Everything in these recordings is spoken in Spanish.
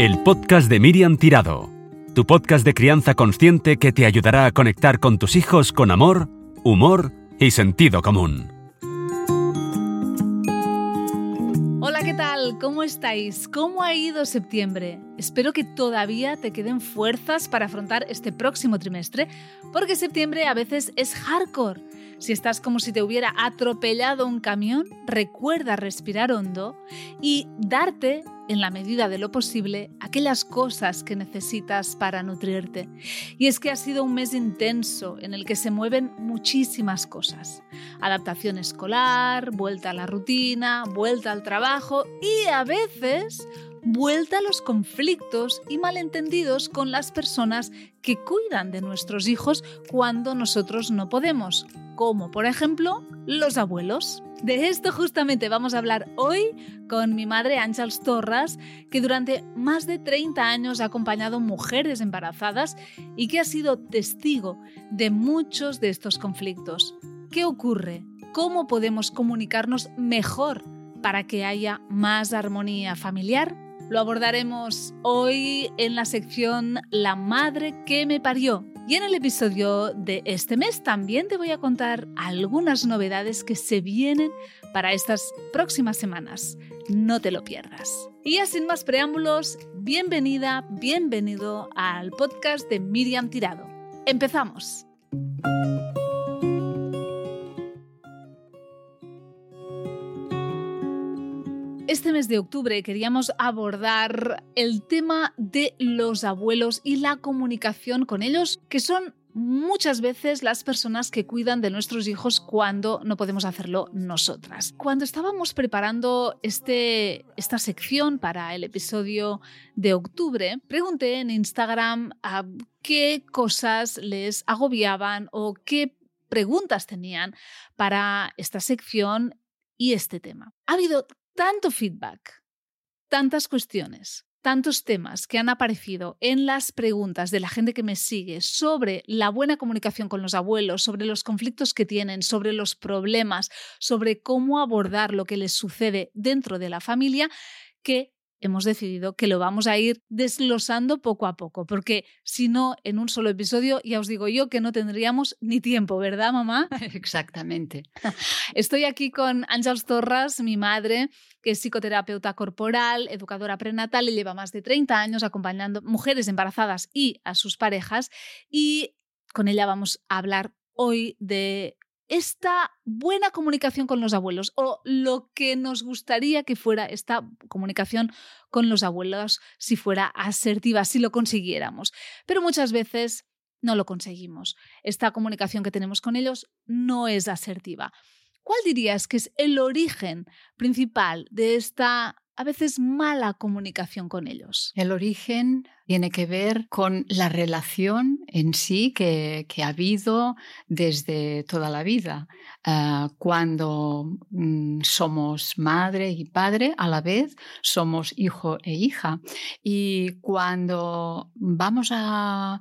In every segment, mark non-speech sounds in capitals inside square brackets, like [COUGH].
El podcast de Miriam Tirado, tu podcast de crianza consciente que te ayudará a conectar con tus hijos con amor, humor y sentido común. Hola, ¿qué tal? ¿Cómo estáis? ¿Cómo ha ido septiembre? Espero que todavía te queden fuerzas para afrontar este próximo trimestre, porque septiembre a veces es hardcore. Si estás como si te hubiera atropellado un camión, recuerda respirar hondo y darte en la medida de lo posible, aquellas cosas que necesitas para nutrirte. Y es que ha sido un mes intenso en el que se mueven muchísimas cosas. Adaptación escolar, vuelta a la rutina, vuelta al trabajo y a veces vuelta a los conflictos y malentendidos con las personas que cuidan de nuestros hijos cuando nosotros no podemos, como por ejemplo los abuelos. De esto justamente vamos a hablar hoy con mi madre Ángels Torras, que durante más de 30 años ha acompañado mujeres embarazadas y que ha sido testigo de muchos de estos conflictos. ¿Qué ocurre? ¿Cómo podemos comunicarnos mejor para que haya más armonía familiar? Lo abordaremos hoy en la sección La madre que me parió. Y en el episodio de este mes también te voy a contar algunas novedades que se vienen para estas próximas semanas. No te lo pierdas. Y ya sin más preámbulos, bienvenida, bienvenido al podcast de Miriam Tirado. Empezamos. Este mes de octubre queríamos abordar el tema de los abuelos y la comunicación con ellos, que son muchas veces las personas que cuidan de nuestros hijos cuando no podemos hacerlo nosotras. Cuando estábamos preparando este, esta sección para el episodio de octubre, pregunté en Instagram qué cosas les agobiaban o qué preguntas tenían para esta sección y este tema. Ha habido tanto feedback, tantas cuestiones, tantos temas que han aparecido en las preguntas de la gente que me sigue sobre la buena comunicación con los abuelos, sobre los conflictos que tienen, sobre los problemas, sobre cómo abordar lo que les sucede dentro de la familia, que hemos decidido que lo vamos a ir desglosando poco a poco, porque si no, en un solo episodio, ya os digo yo que no tendríamos ni tiempo, ¿verdad, mamá? [LAUGHS] Exactamente. [LAUGHS] Estoy aquí con Ángels Torras, mi madre, que es psicoterapeuta corporal, educadora prenatal y lleva más de 30 años acompañando mujeres embarazadas y a sus parejas. Y con ella vamos a hablar hoy de esta buena comunicación con los abuelos o lo que nos gustaría que fuera esta comunicación con los abuelos si fuera asertiva, si lo consiguiéramos. Pero muchas veces no lo conseguimos. Esta comunicación que tenemos con ellos no es asertiva. ¿Cuál dirías que es el origen principal de esta a veces mala comunicación con ellos? El origen tiene que ver con la relación en sí que, ha habido desde toda la vida. Ah, cuando mm, somos madre y padre, a la vez somos hijo e hija. Y cuando vamos a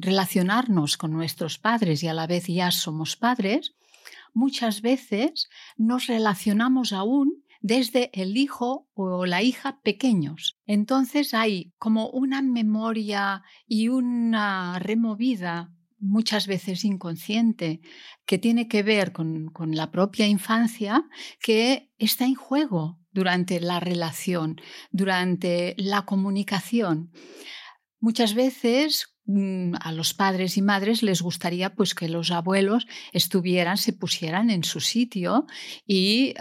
relacionarnos con nuestros padres y a la vez ya somos padres, muchas veces nos relacionamos aún desde el hijo o la hija pequeños. Entonces hay como una memoria y una removida muchas veces inconsciente, que tiene que ver con, la propia infancia, que está en juego durante la relación, durante la comunicación. Muchas veces Mm, a los padres y madres les gustaría pues que los abuelos estuvieran, se pusieran en su sitio y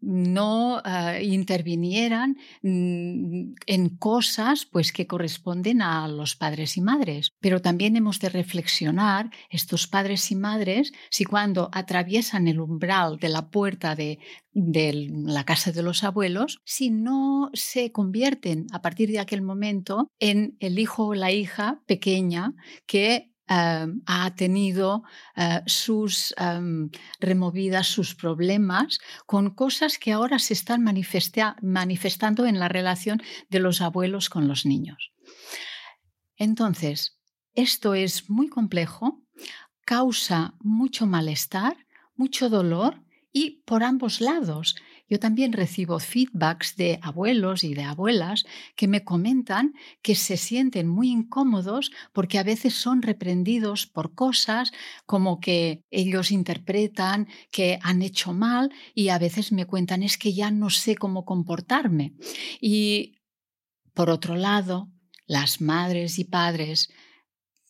no ah, intervinieran mm, en cosas pues que corresponden a los padres y madres. Pero también hemos de reflexionar estos padres y madres si cuando atraviesan el umbral de la puerta de, de la casa de los abuelos, si no se convierten a partir de aquel momento en el hijo o la hija pequeña que Em, ha tenido eh, sus em, removidas, sus problemas, con cosas que ahora se están manifestando en la relación de los abuelos con los niños. Entonces, esto es muy complejo, causa mucho malestar, mucho dolor y por ambos lados. Yo también recibo feedbacks de abuelos y de abuelas que me comentan que se sienten muy incómodos porque a veces son reprendidos por cosas como que ellos interpretan que han hecho mal y a veces me cuentan es que ya no sé cómo comportarme. Y por otro lado, las madres y padres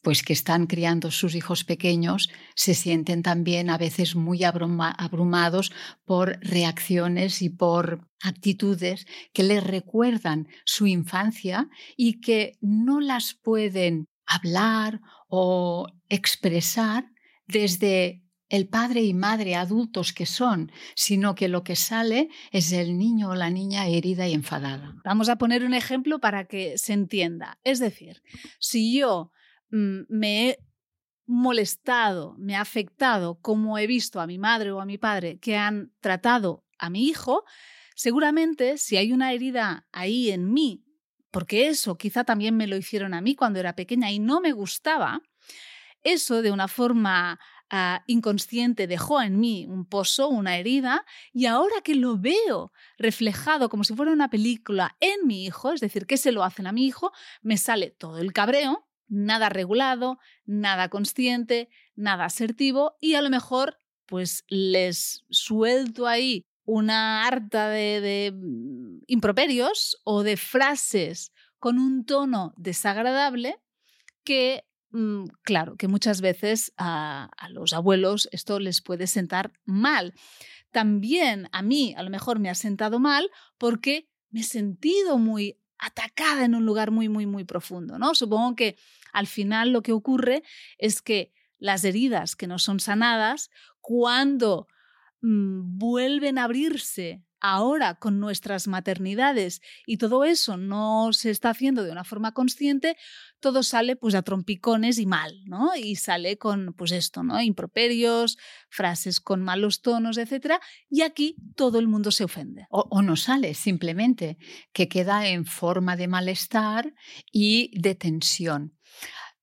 pues que están criando sus hijos pequeños se sienten también a veces muy abrumados por reacciones y por actitudes que les recuerdan su infancia y que no las pueden hablar o expresar desde el padre y madre adultos que son, sino que lo que sale es el niño o la niña herida y enfadada. Vamos a poner un ejemplo para que se entienda. Es decir, si yo me he molestado, me ha afectado como he visto a mi madre o a mi padre que han tratado a mi hijo, seguramente si hay una herida ahí en mí, porque eso quizá también me lo hicieron a mí cuando era pequeña y no me gustaba, eso de una forma ah, inconsciente dejó en mí un pozo, una herida, y ahora que lo veo reflejado como si fuera una película en mi hijo, es decir, que se lo hacen a mi hijo, me sale todo el cabreo nada regulado, nada consciente, nada asertivo y a lo mejor pues les suelto ahí una harta de, mm, improperios o de frases con un tono desagradable que, mm, claro, que muchas veces a, a los abuelos esto les puede sentar mal. También a mí a lo mejor me ha sentado mal porque me he sentido muy atacada en un lugar muy, muy, muy profundo, ¿no? Supongo que al final lo que ocurre es que las heridas que no son sanadas, cuando mm, vuelven a abrirse ahora con nuestras maternidades y todo eso no se está haciendo de una forma consciente, todo sale pues a trompicones y mal, ¿no? Y sale con pues esto, ¿no? Improperios, frases con malos tonos, etcétera, y aquí todo el mundo se ofende. O, no sale, simplemente que queda en forma de malestar y de tensión.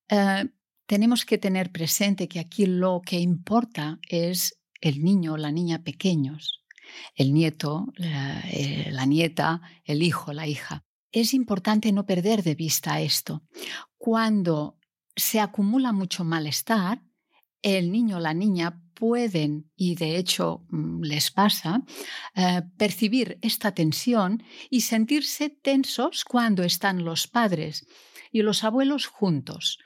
Eh, tenemos que tener presente que aquí lo que importa es el niño o la niña pequeños el nieto, eh, la, nieta, el hijo, la hija. Es importante no perder de vista esto. Cuando se acumula mucho malestar, el niño o la niña pueden, y de hecho mm, les pasa, eh, percibir esta tensión y sentirse tensos cuando están los padres y los abuelos juntos,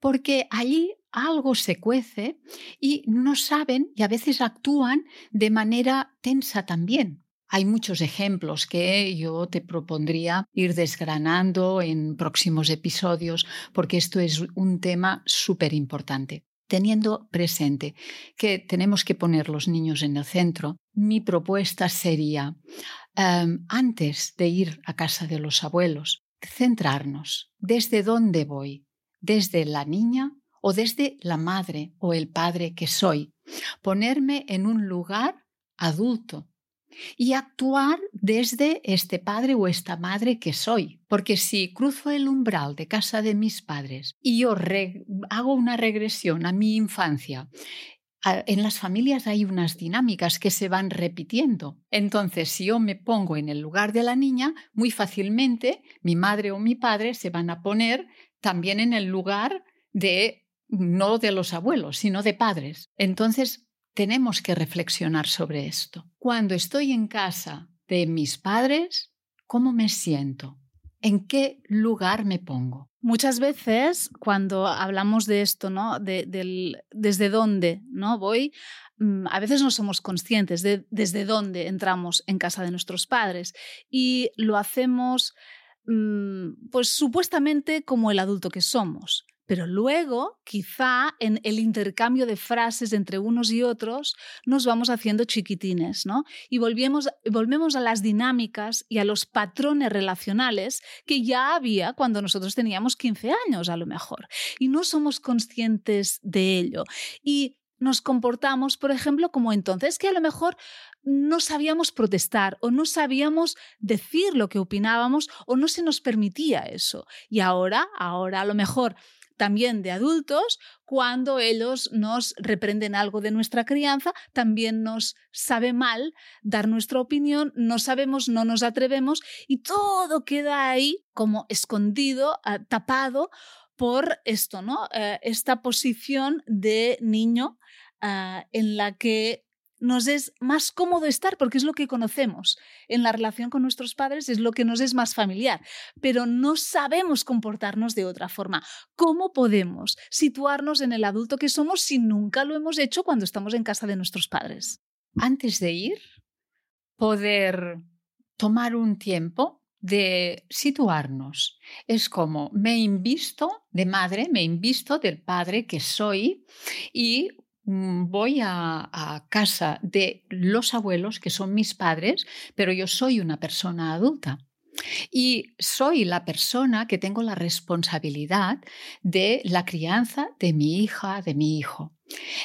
porque allí algo se cuece y no saben y a veces actúan de manera tensa también. Hay muchos ejemplos que yo te propondría ir desgranando en próximos episodios porque esto es un tema súper importante. Teniendo presente que tenemos que poner los niños en el centro, mi propuesta sería, em, antes de ir a casa de los abuelos, centrarnos. ¿Desde dónde voy? ¿Desde la niña o desde la madre o el padre que soy? Ponerme en un lugar adulto y actuar desde este padre o esta madre que soy. Porque si cruzo el umbral de casa de mis padres y yo hago una regresión a mi infancia en las familias hay unas dinámicas que se van repitiendo. Entonces, si yo me pongo en el lugar de la niña, muy fácilmente mi madre o mi padre se van a poner también en el lugar de no de los abuelos, sino de padres. Entonces, tenemos que reflexionar sobre esto. Cuando estoy en casa de mis padres, ¿cómo me siento? ¿En qué lugar me pongo? Muchas veces cuando hablamos de esto, ¿no? De, desde dónde no voy, mm, a veces no somos conscientes de desde dónde entramos en casa de nuestros padres y lo hacemos mm, pues supuestamente como el adulto que somos. Pero luego, quizá en el intercambio de frases entre unos y otros, nos vamos haciendo chiquitines, ¿no? Y volvemos, volvemos a las dinámicas y a los patrones relacionales que ya había cuando nosotros teníamos 15 años, a lo mejor. Y no somos conscientes de ello. Y nos comportamos, por ejemplo, como entonces, que a lo mejor no sabíamos protestar o no sabíamos decir lo que opinábamos o no se nos permitía eso. Y ahora, ahora a lo mejor también de adultos, cuando ellos nos reprenden algo de nuestra crianza, también nos sabe mal dar nuestra opinión, no sabemos, no nos atrevemos y todo queda ahí como escondido, ah, tapado por esto, ¿no? Eh, esta posición de niño ah, en la que nos es más cómodo estar porque es lo que conocemos. En la relación con nuestros padres es lo que nos es más familiar, pero no sabemos comportarnos de otra forma. ¿Cómo podemos situarnos en el adulto que somos si nunca lo hemos hecho cuando estamos en casa de nuestros padres? Antes de ir, poder tomar un tiempo de situarnos. Es como me invisto de madre, me invisto del padre que soy y voy a, casa de los abuelos, que son mis padres, pero yo soy una persona adulta. Y soy la persona que tengo la responsabilidad de la crianza de mi hija, de mi hijo.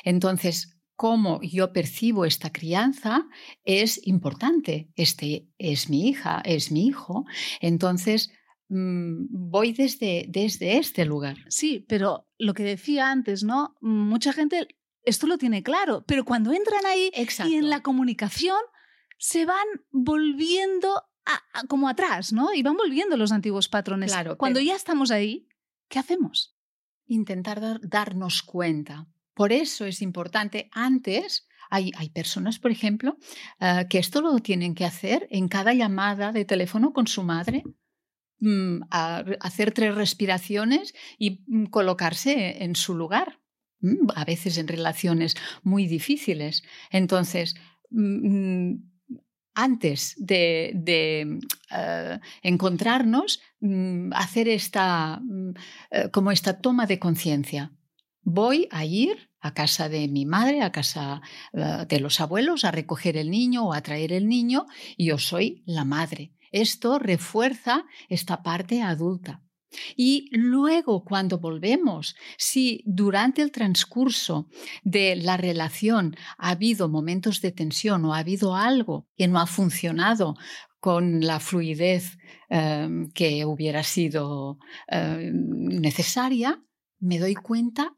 Entonces, cómo yo percibo esta crianza es importante. Este es mi hija, es mi hijo. Entonces, mm, voy desde, desde este lugar. Sí, pero lo que decía antes, ¿no? Mucha gente esto lo tiene claro, pero cuando entran ahí y en la comunicación se van volviendo como atrás, ¿no? Y van volviendo los antiguos patrones. Claro, cuando ya estamos ahí, ¿qué hacemos? Intentar darnos cuenta. Por eso es importante antes hay, hay, personas, por ejemplo, eh, que esto lo tienen que hacer en cada llamada de teléfono con su madre, mm, hacer tres respiraciones y mm, colocarse en su lugar. Mm, a veces en relaciones muy difíciles. Entonces, mm, mm, antes de, eh, encontrarnos, hacer esta, eh, como esta toma de conciencia. Voy a ir a casa de mi madre, a casa eh, de los abuelos, a recoger el niño o a traer el niño, y yo soy la madre. Esto refuerza esta parte adulta. Y luego, cuando volvemos, si durante el transcurso de la relación ha habido momentos de tensión o ha habido algo que no ha funcionado con la fluidez em, que hubiera sido em, necesaria, me doy cuenta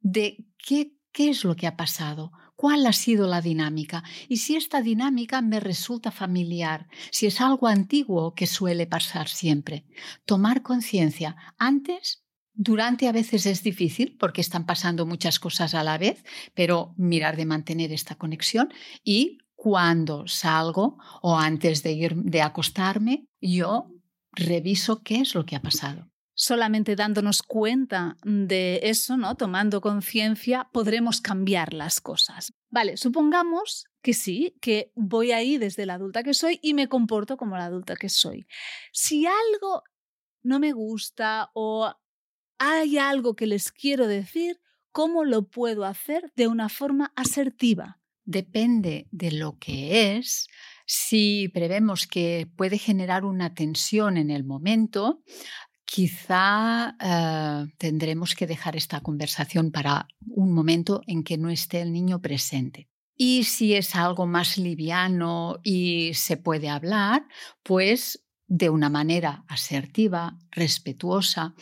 de qué, qué es lo que ha pasado, cuál ha sido la dinámica y si esta dinámica me resulta familiar, si es algo antiguo que suele pasar siempre. Tomar conciencia. Antes durante a veces es difícil porque están pasando muchas cosas a la vez, pero mirar de mantener esta conexión y cuando salgo o antes de ir de acostarme, yo reviso qué es lo que ha pasado solamente dándonos cuenta de eso, ¿no? Tomando conciencia, podremos cambiar las cosas. Vale, supongamos que sí, que voy ahí desde la adulta que soy y me comporto como la adulta que soy. Si algo no me gusta o hay algo que les quiero decir, ¿cómo lo puedo hacer de una forma asertiva? Depende de lo que es. Si prevemos que puede generar una tensión en el momento, Quizá eh, tendremos que dejar esta conversación para un momento en que no esté el niño presente. Y si es algo más liviano y se puede hablar, pues de una manera asertiva, respetuosa.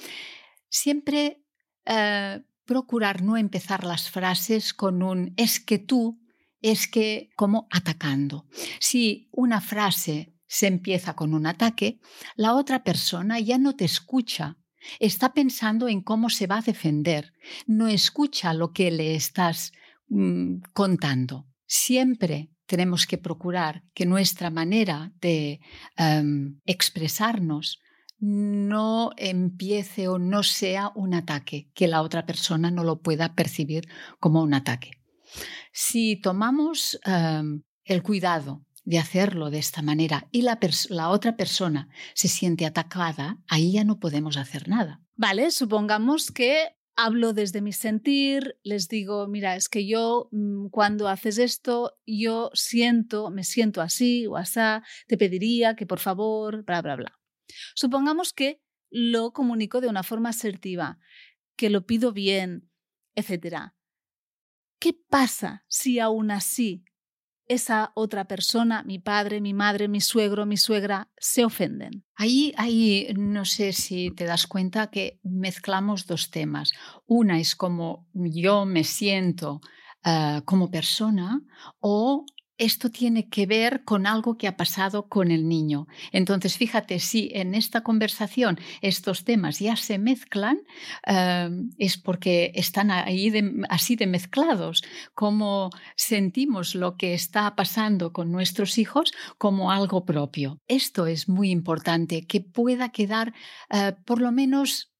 Siempre eh, procurar no empezar las frases con un es que tú, es que como atacando. Si una frase se empieza con un ataque, la otra persona ya no te escucha. Está pensando en cómo se va a defender. No escucha lo que le estás mm, contando. Siempre tenemos que procurar que nuestra manera de em, expresarnos no empiece o no sea un ataque, que la otra persona no lo pueda percibir como un ataque. Si tomamos em, el cuidado de hacerlo de esta manera y la, la, otra persona se siente atacada, ahí ya no podemos hacer nada. Vale, supongamos que hablo desde mi sentir, les digo, mira, es que yo mm, cuando haces esto, yo siento, me siento así o así, te pediría que por favor, bla, bla, bla. Supongamos que lo comunico de una forma asertiva, que lo pido bien, etc. ¿Qué pasa si aún así esa otra persona, mi padre, mi madre, mi suegro, mi suegra, se ofenden. Ahí, no sé si te das cuenta que mezclamos dos temas. Una es como yo me siento uh, como persona o esto tiene que ver con algo que ha pasado con el niño. Entonces, fíjate, si en esta conversación estos temas ya se mezclan, uh, es porque están ahí así de mezclados, como sentimos lo que está pasando con nuestros hijos como algo propio. Esto es muy importante, que pueda quedar uh, por lo menos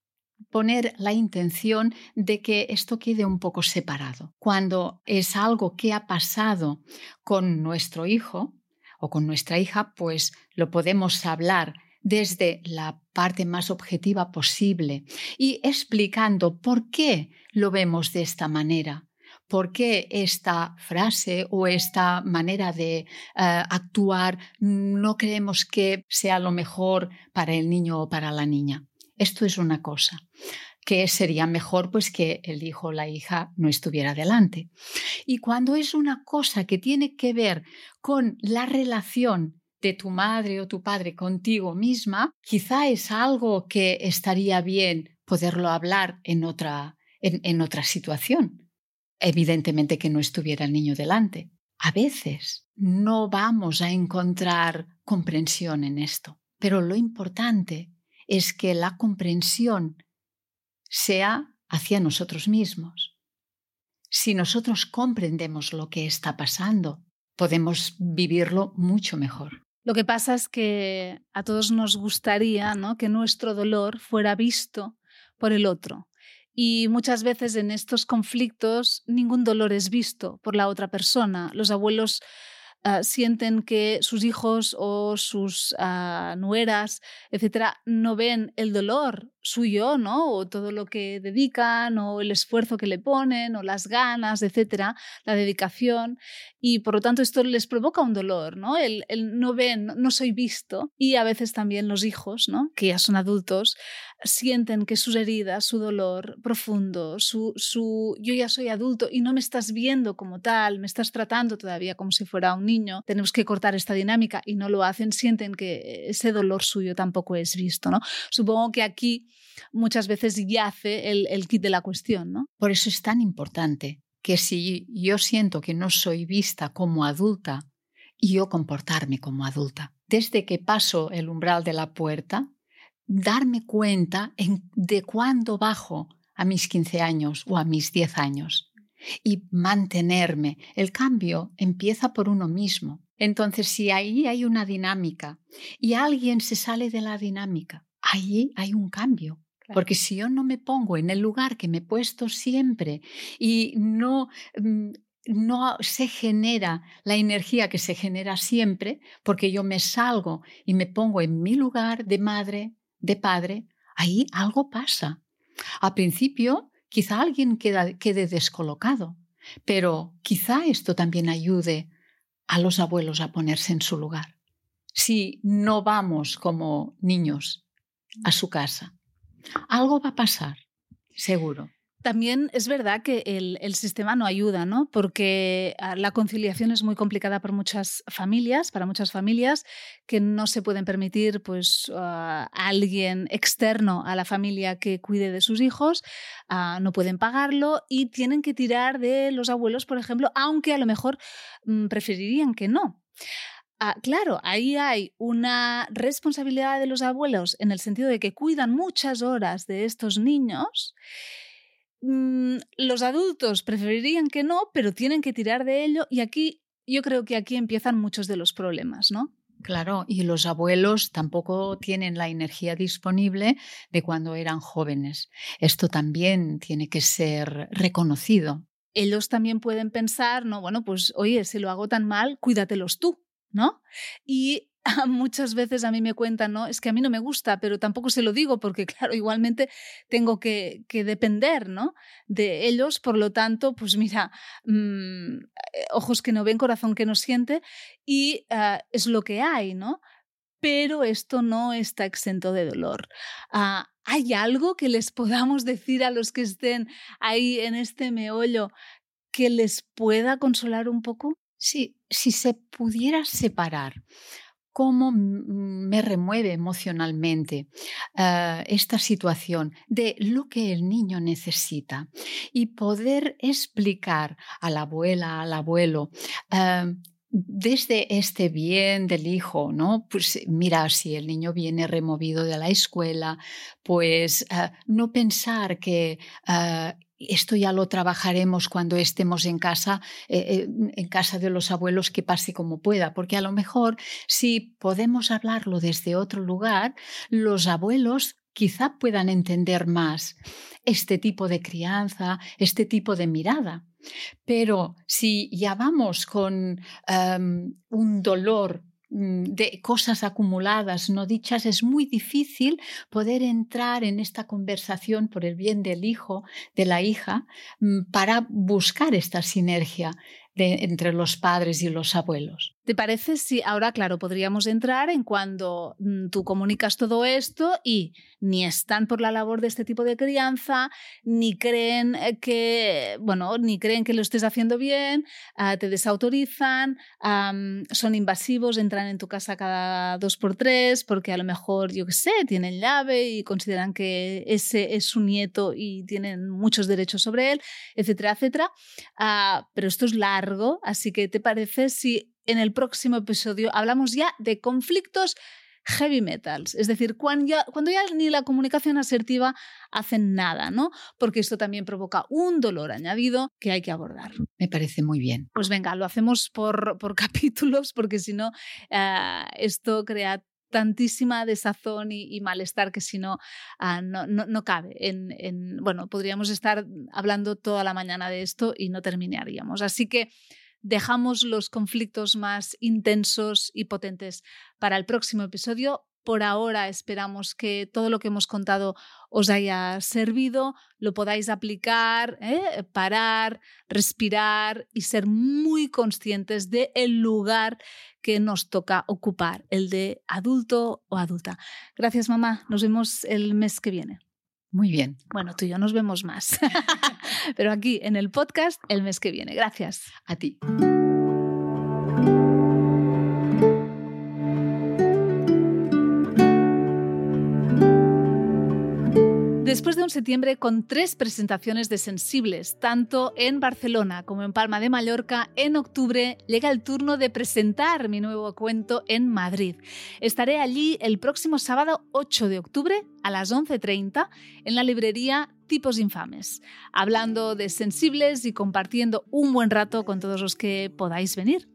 poner la intención de que esto quede un poco separado. Cuando es algo que ha pasado con nuestro hijo o con nuestra hija, pues lo podemos hablar desde la parte más objetiva posible y explicando por qué lo vemos de esta manera. ¿Por qué esta frase o esta manera de uh, actuar no creemos que sea lo mejor para el niño o para la niña? Esto es una cosa que sería mejor pues que el hijo o la hija no estuviera delante. Y cuando es una cosa que tiene que ver con la relación de tu madre o tu padre contigo misma, quizá es algo que estaría bien poderlo hablar en otra, en, otra situación. Evidentemente que no estuviera el niño delante. A veces no vamos a encontrar comprensión en esto, pero lo importante es que la comprensión sea hacia nosotros mismos. Si nosotros comprendemos lo que está pasando, podemos vivirlo mucho mejor. Lo que pasa es que a todos nos gustaría ¿no? que nuestro dolor fuera visto por el otro. Y muchas veces en estos conflictos ningún dolor es visto por la otra persona. Los abuelos Ah, sienten que sus hijos o sus uh, nueras, etcétera, no ven el dolor suyo, ¿no? O todo lo que dedican, o el esfuerzo que le ponen, o las ganas, etcétera, la dedicación. Y por lo tanto, esto les provoca un dolor, ¿no? El, el no ven, no soy visto. Y a veces también los hijos, ¿no? Que ya son adultos, sienten que sus heridas, su dolor profundo, su, su yo ya soy adulto y no me estás viendo como tal, me estás tratando todavía como si fuera un niño, tenemos que cortar esta dinámica y no lo hacen, sienten que ese dolor suyo tampoco es visto, ¿no? Supongo que aquí muchas veces yace el, el kit de la cuestión, ¿no? Por eso es tan importante que si yo siento que no soy vista como adulta, yo comportarme como adulta. Desde que paso el umbral de la puerta, darme cuenta de cuándo bajo a mis 15 años o a mis 10 años y mantenerme. El cambio empieza por uno mismo. Entonces, si ahí hay una dinámica y alguien se sale de la dinámica, ahí hay un cambio. Porque si yo no me pongo en el lugar que me he puesto siempre y no mm, no se genera la energía que se genera siempre, porque yo me salgo y me pongo en mi lugar de madre, de padre, ahí algo pasa. Al principio, quizá alguien quede descolocado, pero quizá esto también ayude a los abuelos a ponerse en su lugar. Si no vamos como niños a su casa, algo va a pasar, seguro. También es verdad que el, sistema no ayuda, ¿no? Porque ah, la conciliación es muy complicada para muchas familias, para muchas familias que no se pueden permitir pues, a alguien externo a la familia que cuide de sus hijos, ah, no pueden pagarlo y tienen que tirar de los abuelos, por ejemplo, aunque a lo mejor mm, preferirían que no. Ah, claro, ahí hay una responsabilidad de los abuelos en el sentido de que cuidan muchas horas de estos niños Mm, los adultos preferirían que no, pero tienen que tirar de ello y aquí yo creo que aquí empiezan muchos de los problemas, ¿no? Claro, y los abuelos tampoco tienen la energía disponible de cuando eran jóvenes. Esto también tiene que ser reconocido. Ellos también pueden pensar, no, bueno, pues oye, si lo hago tan mal, cuídatelos tú, ¿no? Y [LAUGHS] muchas veces a mí me cuentan, ¿no? Es que a mí no me gusta, pero tampoco se lo digo porque, [LAUGHS] claro, igualmente tengo que, que depender, ¿no? De ellos, por lo tanto, pues mira, mmm, ojos que no ven, corazón que no siente y uh, es lo que hay, ¿no? Pero esto no está exento de dolor. Uh, ¿Hay algo que les podamos decir a los que estén ahí en este meollo que les pueda consolar un poco? Sí, si se pudiera separar cómo me remueve emocionalmente eh, esta situación de lo que el niño necesita y poder explicar a la abuela, al abuelo, eh, desde este bien del hijo, ¿no? Pues mira, si el niño viene removido de la escuela, pues eh, no pensar que esto ya lo trabajaremos cuando estemos en casa, eh, eh, en casa de los abuelos, que pase como pueda, porque a lo mejor si podemos hablarlo desde otro lugar, los abuelos quizá puedan entender más este tipo de crianza, este tipo de mirada. Pero si ya vamos con em, un dolor de cosas acumuladas, no dichas, es muy difícil poder entrar en esta conversación por el bien del hijo, de la hija, mm, para buscar esta sinergia entre los padres y los abuelos. ¿Te parece si ahora, claro, podríamos entrar en cuando mm, tú comunicas todo esto y ni están por la labor de este tipo de crianza, ni creen eh, que, bueno, ni creen que lo estés haciendo bien, ah, te desautorizan, son invasivos, entran en tu casa cada dos por tres porque a lo mejor, yo qué sé, tienen llave y consideran que ese es su nieto y tienen muchos derechos sobre él, etcétera, etcétera. Ah, pero esto es largo, así que ¿te parece si en el próximo episodio hablamos ya de conflictos heavy metals, es decir, cuando ya, cuando ya ni la comunicación asertiva hacen nada, ¿no? Porque esto también provoca un dolor añadido que hay que abordar. Me parece muy bien. Pues venga, lo hacemos por, por [LAUGHS] capítulos porque si no, eh, esto crea tantísima desazón y, malestar que si no, ah, no, cabe. En, en, bueno, podríamos estar hablando toda la mañana de esto y no terminaríamos. Así que dejamos los conflictos más intensos y potentes para el próximo episodio. Por ahora esperamos que todo lo que hemos contado os haya servido, lo podáis aplicar, ¿eh? parar, respirar y ser muy conscientes del el lugar que nos toca ocupar, el de adulto o adulta. Gracias mamá, nos vemos el mes que viene. Muy bien. Bueno, tú y yo nos vemos más. [LAUGHS] Pero aquí en el podcast el mes que viene. Gracias. A ti. Después de un septiembre con tres presentaciones de sensibles, tanto en Barcelona como en Palma de Mallorca, en octubre llega el turno de presentar mi nuevo cuento en Madrid. Estaré allí el próximo sábado 8 de octubre a las 11.30 en la librería Tipos Infames, hablando de sensibles y compartiendo un buen rato con todos los que podáis venir.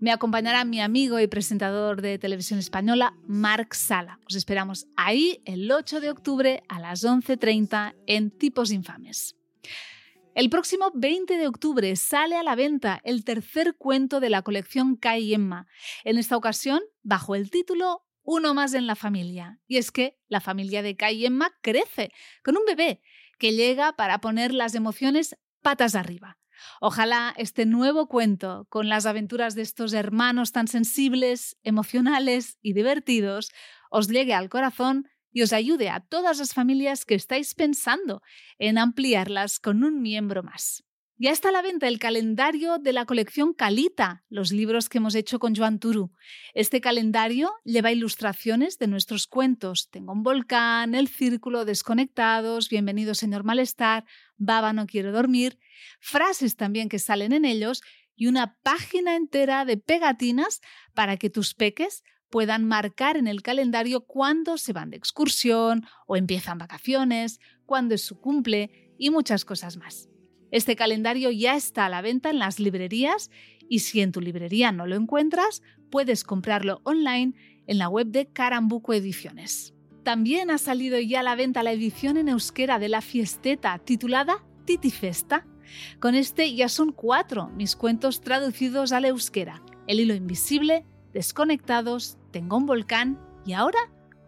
Me acompañará mi amigo y presentador de televisión española, Marc Sala. Os esperamos ahí el 8 de octubre a las 11.30 en Tipos Infames. El próximo 20 de octubre sale a la venta el tercer cuento de la colección Kai Emma, en esta ocasión bajo el título Uno más en la familia. Y es que la familia de Kai Emma crece con un bebé que llega para poner las emociones patas arriba. Ojalá este nuevo cuento, con las aventuras de estos hermanos tan sensibles, emocionales y divertidos, os llegue al corazón y os ayude a todas las familias que estáis pensando en ampliarlas con un miembro más. Ya está a la venta el calendario de la colección Calita, los libros que hemos hecho con Joan Turu. Este calendario lleva ilustraciones de nuestros cuentos. Tengo un volcán, el círculo, desconectados, bienvenido señor malestar, baba no quiero dormir, frases también que salen en ellos y una página entera de pegatinas para que tus peques puedan marcar en el calendario cuándo se van de excursión o empiezan vacaciones, cuándo es su cumple y muchas cosas más. Este calendario ya está a la venta en las librerías y si en tu librería no lo encuentras, puedes comprarlo online en la web de Carambuco Ediciones. También ha salido ya a la venta la edición en euskera de la fiesteta titulada Titi Festa. Con este ya son cuatro mis cuentos traducidos al euskera. El hilo invisible, Desconectados, Tengo un volcán y ahora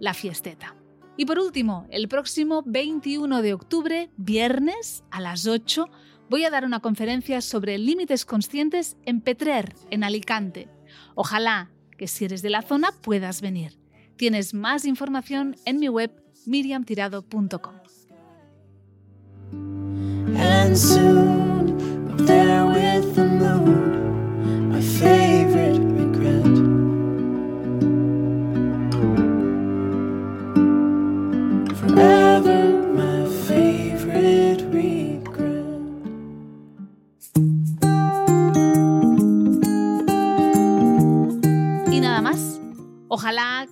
La fiesteta. Y por último, el próximo 21 de octubre, viernes a las 8, voy a dar una conferencia sobre límites conscientes en Petrer, en Alicante. Ojalá que si eres de la zona puedas venir. Tienes más información en mi web miriamtirado.com.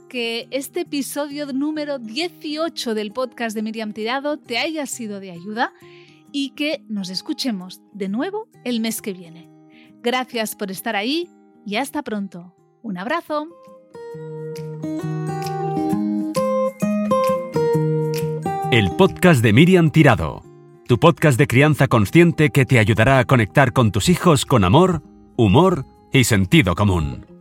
que este episodio número 18 del podcast de Miriam Tirado te haya sido de ayuda y que nos escuchemos de nuevo el mes que viene. Gracias por estar ahí y hasta pronto. Un abrazo. El podcast de Miriam Tirado, tu podcast de crianza consciente que te ayudará a conectar con tus hijos con amor, humor y sentido común.